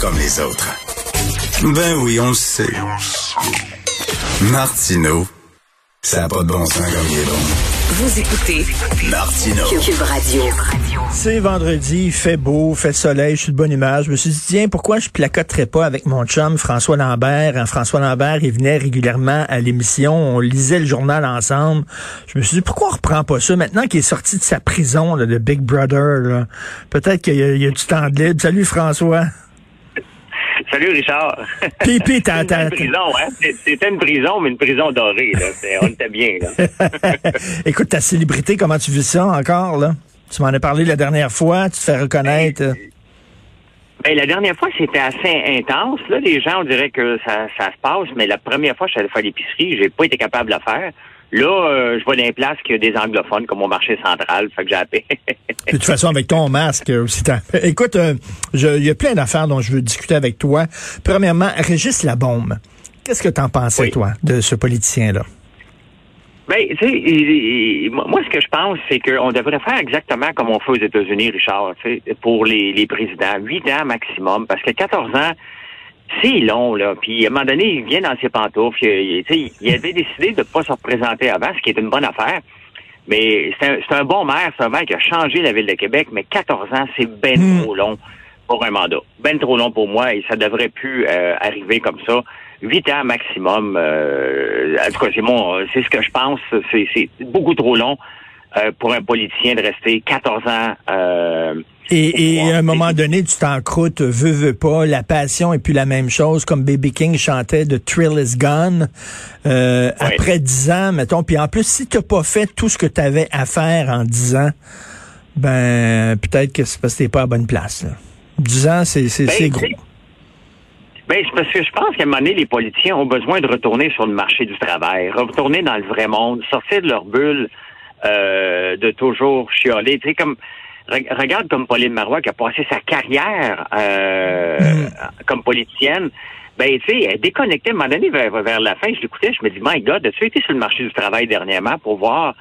comme les autres. Ben oui, on le sait. Martineau, ça n'a pas de bon sens comme il est bon. Vous écoutez Martino. Cube Radio. C'est vendredi, il fait beau, fait soleil, je suis de bonne image. Je me suis dit, tiens, pourquoi je placoterais pas avec mon chum François Lambert? Hein, François Lambert, il venait régulièrement à l'émission, on lisait le journal ensemble. Je me suis dit, pourquoi on reprend pas ça? Maintenant qu'il est sorti de sa prison là, de Big Brother, peut-être qu'il y, y a du temps de libre. Salut François. Salut Richard. Pipi, t'as... C'était une prison, hein? C'était une prison, mais une prison dorée. Là. On était bien. Là. Écoute, ta célébrité, comment tu vis ça encore, là? Tu m'en as parlé la dernière fois, tu te fais reconnaître. Ben, la dernière fois, c'était assez intense. Là, les gens, on dirait que ça, ça se passe, mais la première fois, je suis allé faire l'épicerie, j'ai pas été capable de le faire. Là, euh, je vois les places qu'il y a des anglophones comme au marché central, fait que j'ai appelé. De toute façon, avec ton masque euh, aussi. Écoute, euh, il y a plein d'affaires dont je veux discuter avec toi. Premièrement, Régis Labombe. Qu'est-ce que t'en pensais, Oui. toi, de ce politicien-là? Ben, tu sais, moi, ce que je pense, c'est qu'on devrait faire exactement comme on fait aux États-Unis, Richard, pour les, les présidents. Huit ans maximum, parce que 14 ans, c'est long, là. Puis, à un moment donné, il vient dans ses pantoufles. Il, tu sais, il avait décidé de ne pas se représenter avant, ce qui est une bonne affaire. Mais c'est un, un bon maire, c'est un maire qui a changé la ville de Québec, mais 14 ans, c'est ben Hmm. trop long pour un mandat. Ben trop long pour moi et ça devrait plus euh, arriver comme ça. Huit ans maximum. Euh, en tout cas, c'est mon, c'est ce que je pense. C'est beaucoup trop long euh, pour un politicien de rester 14 ans. euh, Et, à un moment donné, tu t'encroutes, veux, veux pas, la passion est plus la même chose, comme Baby King chantait de Thrill is Gone. Euh. Après dix ans, mettons, puis en plus, si t'as pas fait tout ce que tu avais à faire en dix ans, ben peut-être que c'est parce que t'es pas à bonne place. Là. Dix ans, c'est c'est Ben, c'est gros. Ben, c'est parce que je pense qu'à un moment donné, les politiciens ont besoin de retourner sur le marché du travail, retourner dans le vrai monde, sortir de leur bulle euh, de toujours chialer. Tu sais, comme re- regarde comme Pauline Marois qui a passé sa carrière euh, comme politicienne. Ben, tu sais, elle est déconnectée à un moment donné vers, vers la fin. Je l'écoutais, je me dis, my God, as-tu été sur le marché du travail dernièrement pour voir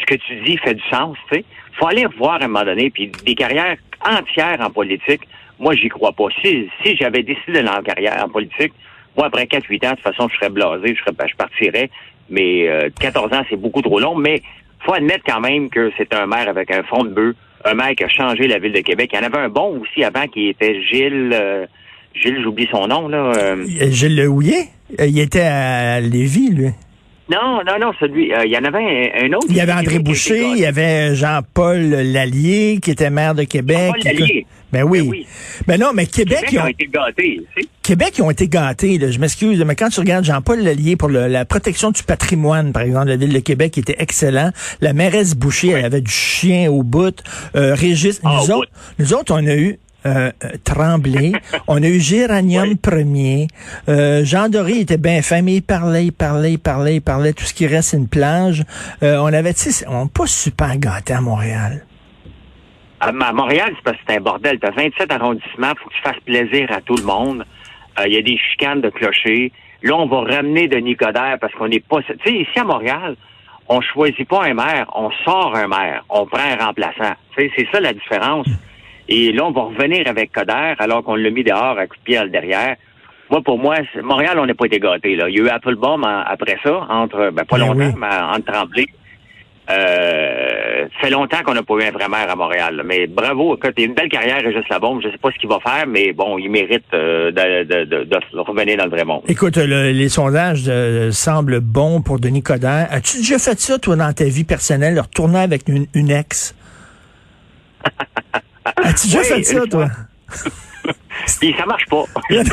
ce que tu dis fait du sens, tu sais? Faut aller revoir à un moment donné, puis des carrières entières en politique, moi, j'y crois pas. Si, si j'avais décidé d'aller en carrière en politique, moi, après 4-8 ans, de toute façon, je serais blasé, je, serais, ben, je partirais. Mais euh, 14 ans, c'est beaucoup trop long. Mais faut admettre quand même que c'est un maire avec un fond de bœuf, un maire qui a changé la ville de Québec. Il y en avait un bon aussi avant qui était Gilles... euh, Gilles, j'oublie son nom, là. euh, Gilles Le Houillet, euh, il était à Lévis, lui. Non, non, non, celui... euh, il y en avait un, un autre. Il y avait André Boucher, il y avait Jean-Paul Lallier, qui était maire de Québec. Lallier. Ben oui. Ben oui. Ben non, mais Québec, Québec ils ont, été gâtés. Québec, ils ont été gâtés. là. Je m'excuse, mais quand tu regardes Jean-Paul Lallier pour le- la protection du patrimoine, par exemple, la ville de Québec qui était excellent. La mairesse Boucher, elle avait du chien au bout. Euh, Régis, Ah, nous, au autres, nous autres, on a eu euh, euh, Tremblay, on a eu Géranium premier. Euh, Jean Doré était bien fin, mais il parlait, il parlait, il parlait, il parlait. Tout ce qui reste, c'est une plage. Euh, on avait, tu sais, on n'est pas super gâtés à Montréal. À à Montréal, c'est parce que c'est un bordel. T'as 27 arrondissements, faut que tu fasses plaisir à tout le monde. Il y a des chicanes de clochers. Là, on va ramener Denis Coderre parce qu'on n'est pas... Tu sais, ici à Montréal, on choisit pas un maire, on sort un maire, on prend un remplaçant. Tu sais, c'est ça la différence. Et là, on va revenir avec Coderre alors qu'on l'a mis dehors à coup de pied le derrière. Moi, pour moi, Montréal, on n'a pas été gâtés. Là. Il y a eu Applebaum en- après ça, entre ben, pas Ben longtemps, oui. mais entre Tremblay. Euh, ça fait longtemps qu'on n'a pas eu un vrai maire à Montréal. là. Mais bravo, écoute, il a une belle carrière, Régis Labombe. Je sais pas ce qu'il va faire, mais bon, il mérite euh, de, de, de, de revenir dans le vrai monde. Écoute, le- les sondages euh, semblent bons pour Denis Coderre. As-tu déjà fait ça, toi, dans ta vie personnelle, retourner avec une, une ex? As-tu déjà fait ça, toi? Puis ça marche pas.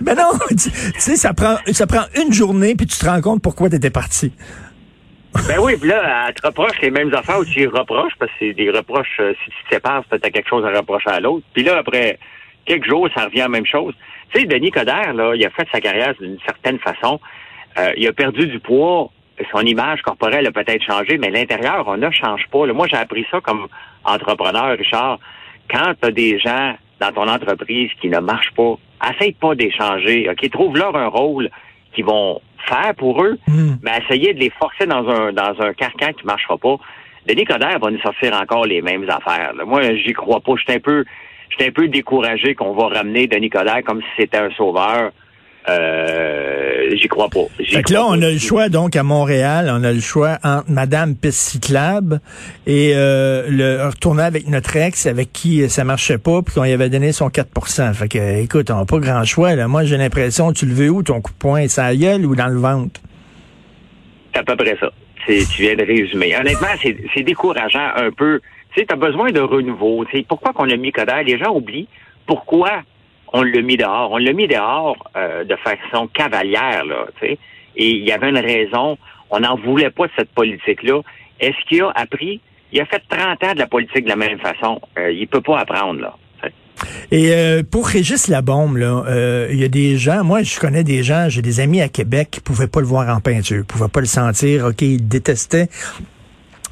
Ben non, tu tu sais, ça prend, ça prend une journée, puis tu te rends compte pourquoi tu étais parti. ben oui, puis là, elle te reproche les mêmes affaires ou tu y reproches, parce que c'est des reproches, euh, si tu te sépares, c'est t'as quelque chose à reprocher à l'autre. Puis là, après quelques jours, ça revient à la même chose. Tu sais, Denis Coderre, là, il a fait sa carrière d'une certaine façon. Euh, il a perdu du poids. Son image corporelle a peut-être changé, mais l'intérieur, on ne change pas. Moi, j'ai appris ça comme entrepreneur, Richard. Quand tu as des gens dans ton entreprise qui ne marchent pas, essaye pas d'échanger. OK? Trouve-leur un rôle qu'ils vont faire pour eux, Hmm. mais essayer de les forcer dans un dans un carcan qui marchera pas. Denis Coderre va nous sortir encore les mêmes affaires. là. Moi, j'y crois pas. Je suis un peu j'étais un peu découragé qu'on va ramener Denis Coderre comme si c'était un sauveur. Euh, j'y crois pas. Fait que là, on a le choix, donc, à Montréal, on a le choix entre Madame Piste et euh, le retourner avec notre ex, avec qui ça marchait pas, puis qu'on y avait donné son 4% Fait que, écoute, on n'a pas grand choix. Là. Moi, j'ai l'impression, tu le veux où, ton coup de poing? C'est à gueule ou dans le ventre? C'est à peu près ça. Tu viens de résumer. Honnêtement, c'est décourageant un peu. Tu sais, tu as besoin de renouveau. sais pourquoi qu'on a mis Coder? Les gens oublient pourquoi on l'a mis dehors. On l'a mis dehors euh, de façon cavalière, là, tu sais. Et il y avait une raison. On n'en voulait pas de cette politique-là. Est-ce qu'il a appris? Il a fait 30 ans de la politique de la même façon. Euh, il peut pas apprendre, là. Et euh, pour Régis Labombe, là, euh, il y a des gens, moi je connais des gens, j'ai des amis à Québec qui pouvaient pas le voir en peinture, pouvaient pas le sentir, ok, ils détestaient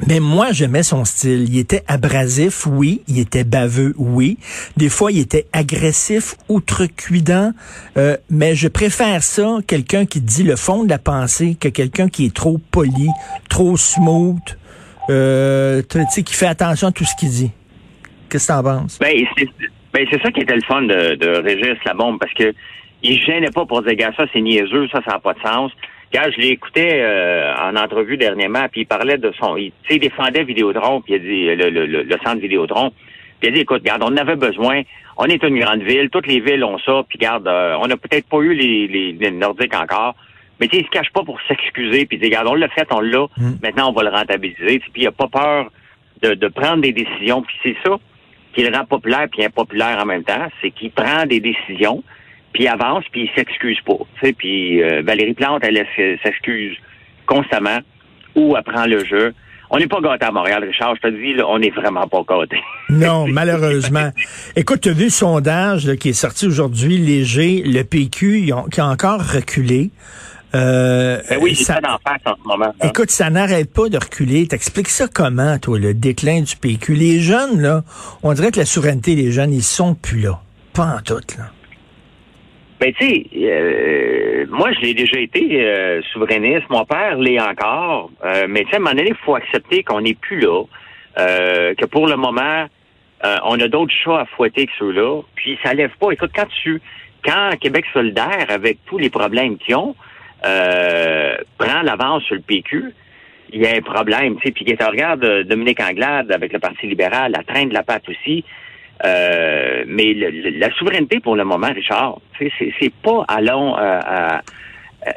mais moi, j'aimais son style. Il était abrasif, oui. Il était baveux, oui. Des fois, il était agressif, outrecuidant. Euh, mais je préfère ça, quelqu'un qui dit le fond de la pensée, que quelqu'un qui est trop poli, trop smooth, euh, qui fait attention à tout ce qu'il dit. Qu'est-ce que t'en penses? Ben, c'est ben, ça qui était le fun de, de Régis bombe parce que il gênait pas pour dire, gars, ça, c'est niaiseux, ça, ça n'a pas de sens. Quand je l'écoutais euh, en entrevue dernièrement, puis il parlait de son, il, il défendait Vidéotron, puis il a dit le, le, le, centre Vidéotron. Puis il a dit, écoute, regarde, on en avait besoin. On est une grande ville, toutes les villes ont ça. Puis regarde, euh, on n'a peut-être pas eu les, les, Nordiques encore, mais il se cache pas pour s'excuser. Puis il dit, regarde, on l'a fait, on l'a. Mm. Maintenant, on va le rentabiliser. Puis il a pas peur de, de prendre des décisions. Puis c'est ça qui le rend populaire puis impopulaire en même temps, c'est qu'il prend des décisions puis il avance, puis il s'excuse pas. Tu sais, puis euh, Valérie Plante, elle, s'excuse constamment ou apprend le jeu. On n'est pas gâté à Montréal, Richard. Je te dis, là, on n'est vraiment pas gâté. Non, malheureusement. Écoute, tu as vu le sondage qui est sorti aujourd'hui, léger, le PQ, qui a encore reculé. Euh, ben oui, ça en face en ce moment. Écoute, ça n'arrête pas de reculer. T'expliques ça comment, toi, le déclin du PQ? Les jeunes, là, on dirait que la souveraineté des jeunes, ils sont plus là. Pas en tout, là. Ben, tu sais, euh, moi, je l'ai déjà été euh, souverainiste. Mon père l'est encore. Euh, mais, tu sais, à un moment donné, il faut accepter qu'on n'est plus là. que pour le moment, on a d'autres chats à fouetter que ceux-là. Puis, ça lève pas. Écoute, quand tu... Quand Québec solidaire, avec tous les problèmes qu'ils ont, prend l'avance sur le PQ, il y a un problème. Tu sais, puis, regardes Dominique Anglade avec le Parti libéral, la traîne de la patte aussi, euh, mais la souveraineté pour le moment, Richard, c'est pas allons euh, euh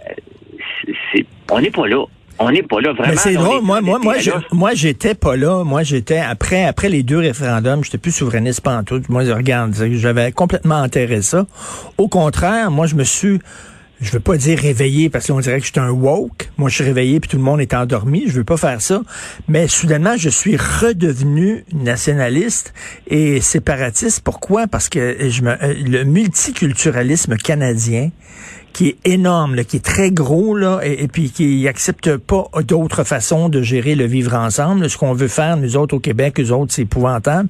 on n'est pas là. On n'est pas là vraiment. Mais c'est drôle. Moi, moi, moi, moi, j'étais pas là. Moi, j'étais après, après les deux référendums, j'étais plus souverainiste pas en tout. Moi, regarde, j'avais complètement enterré ça. Au contraire, moi, je me suis je veux pas dire réveillé parce qu'on dirait que je suis un woke. Moi, je suis réveillé puis tout le monde est endormi. Je veux pas faire ça. Mais soudainement, je suis redevenu nationaliste et séparatiste. Pourquoi? Parce que je me, euh, le multiculturalisme canadien, qui est énorme, qui est très gros, là, et, puis qui accepte pas d'autres façons de gérer le vivre ensemble. Ce qu'on veut faire, nous autres au Québec, nous autres, c'est épouvantable.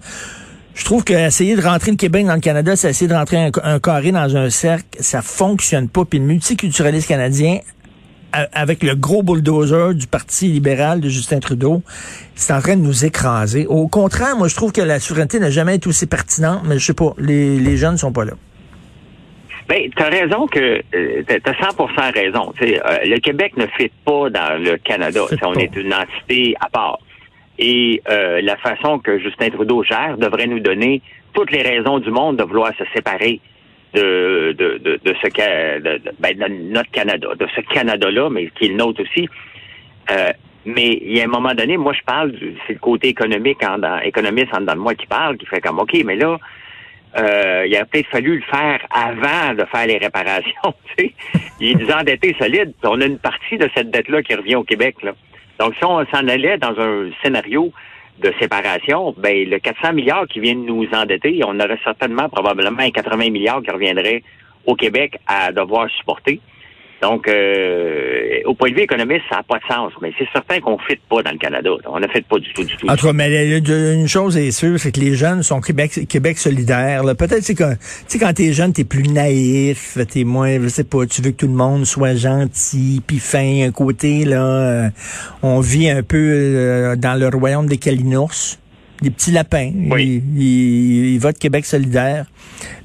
Je trouve qu'essayer de rentrer le Québec dans le Canada, c'est essayer de rentrer un, carré dans un cercle. Ça fonctionne pas. Puis le multiculturalisme canadien, avec le gros bulldozer du Parti libéral de Justin Trudeau, c'est en train de nous écraser. Au contraire, moi, je trouve que la souveraineté n'a jamais été aussi pertinente, mais je sais pas, les, les jeunes sont pas là. Ben, tu as raison que euh, tu as 100% raison. Euh, le Québec ne fit pas dans le Canada. On est une entité à part. Et euh, la façon que Justin Trudeau gère devrait nous donner toutes les raisons du monde de vouloir se séparer de, de, de, de ce de, ben, de notre Canada, de ce Canada-là, mais qui est le nôtre aussi. Euh, mais il y a un moment donné, moi je parle, c'est le côté économique, en, économiste en dedans de moi qui parle, qui fait comme OK, mais là, euh, il a peut-être fallu le faire avant de faire les réparations. Il est endetté solide. On a une partie de cette dette-là qui revient au Québec. Là. Donc, si on s'en allait dans un scénario de séparation, ben le 400 milliards qui viennent nous endetter, on aurait certainement probablement un 80 milliards qui reviendraient au Québec à devoir supporter. Donc, euh, au point de vue économique, ça n'a pas de sens. Mais c'est certain qu'on ne fit pas dans le Canada. On ne fit pas du tout, du tout. En tout cas, mais une chose est sûre, c'est que les jeunes sont Québec, Québec solidaire. Peut-être c'est que, tu sais, quand t'es jeune, t'es plus naïf, t'es moins, je sais pas, tu veux que tout le monde soit gentil, puis fin, un côté là. Euh, on vit un peu euh, dans le royaume des Kalinours. Des petits lapins. Oui. Il, il, vote Québec solidaire.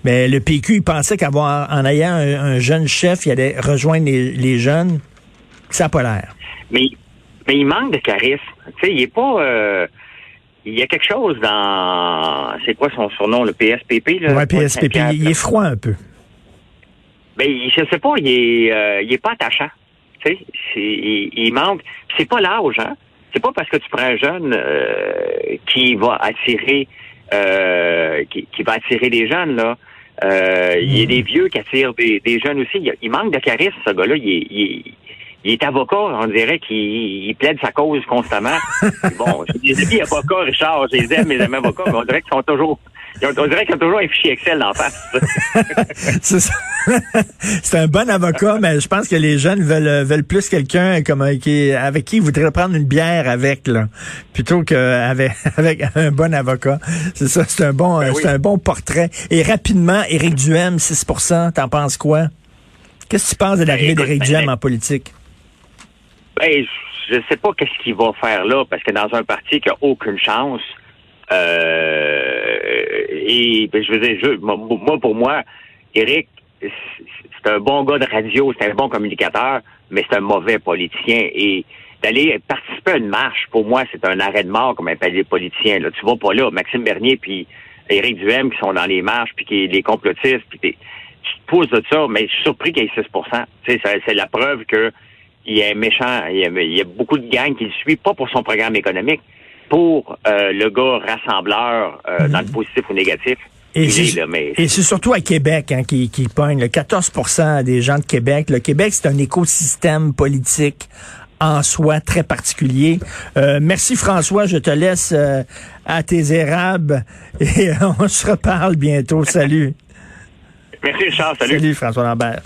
Mais le PQ, il pensait qu'avoir en ayant un, jeune chef, il allait rejoindre les, jeunes. Ça n'a pas l'air. Mais, mais il manque de charisme. Tu sais, il est pas. Euh, il y a quelque chose dans. C'est quoi son surnom, le PSPP? Là, ouais, PSPP. Il, est froid un peu. Ben, je sais pas, il est, euh, il est pas attachant. Tu sais, il, il manque. C'est pas l'âge, hein? C'est pas parce que tu prends un jeune euh, qui va attirer euh, qui, qui, va attirer des jeunes, là. Euh, Il y a des vieux qui attirent des, des jeunes aussi. Il, manque de charisme, ce gars-là. Il, il, il, est avocat, on dirait qu'il plaide sa cause constamment. bon, j'ai des amis avocats, Richard, je les aime, mes amis avocats, mais on dirait qu'ils sont toujours on dirait qu'il y a toujours un fichier Excel en face. c'est un bon avocat, mais je pense que les jeunes veulent, veulent plus quelqu'un comme euh, qui, avec qui ils voudraient prendre une bière avec, là, plutôt qu'avec avec un bon avocat. C'est ça, c'est un bon, ben c'est un bon portrait. Et rapidement, Éric Duhem, 6% t'en penses quoi? Qu'est-ce que tu penses de l'arrivée ben, d'Éric ben, Duhem en politique? Ben, je sais pas qu'est-ce qu'il va faire là, parce que dans un parti qui a aucune chance, euh, et ben, je veux dire, moi, pour moi, Eric, c'est un bon gars de radio, c'est un bon communicateur, mais c'est un mauvais politicien. Et d'aller participer à une marche, pour moi, c'est un arrêt de mort, comme appelle les politiciens. Là. Tu vas pas là. Maxime Bernier puis Éric Duhem qui sont dans les marches, puis qui les complotistes, puis tu te poses de ça, mais je suis surpris qu'il y ait 6% C'est la preuve que il est méchant. Il y, a, beaucoup de gangs qui le suivent, pas pour son programme économique, pour euh, le gars rassembleur euh, dans le mhm. positif ou négatif. Et c'est surtout à Québec hein, qui, qui pogne. Le 14% des gens de Québec. Le Québec, c'est un écosystème politique en soi très particulier. Euh, merci François, je te laisse à tes érables et on se reparle bientôt. Salut. Merci Charles, salut. Salut François Lambert.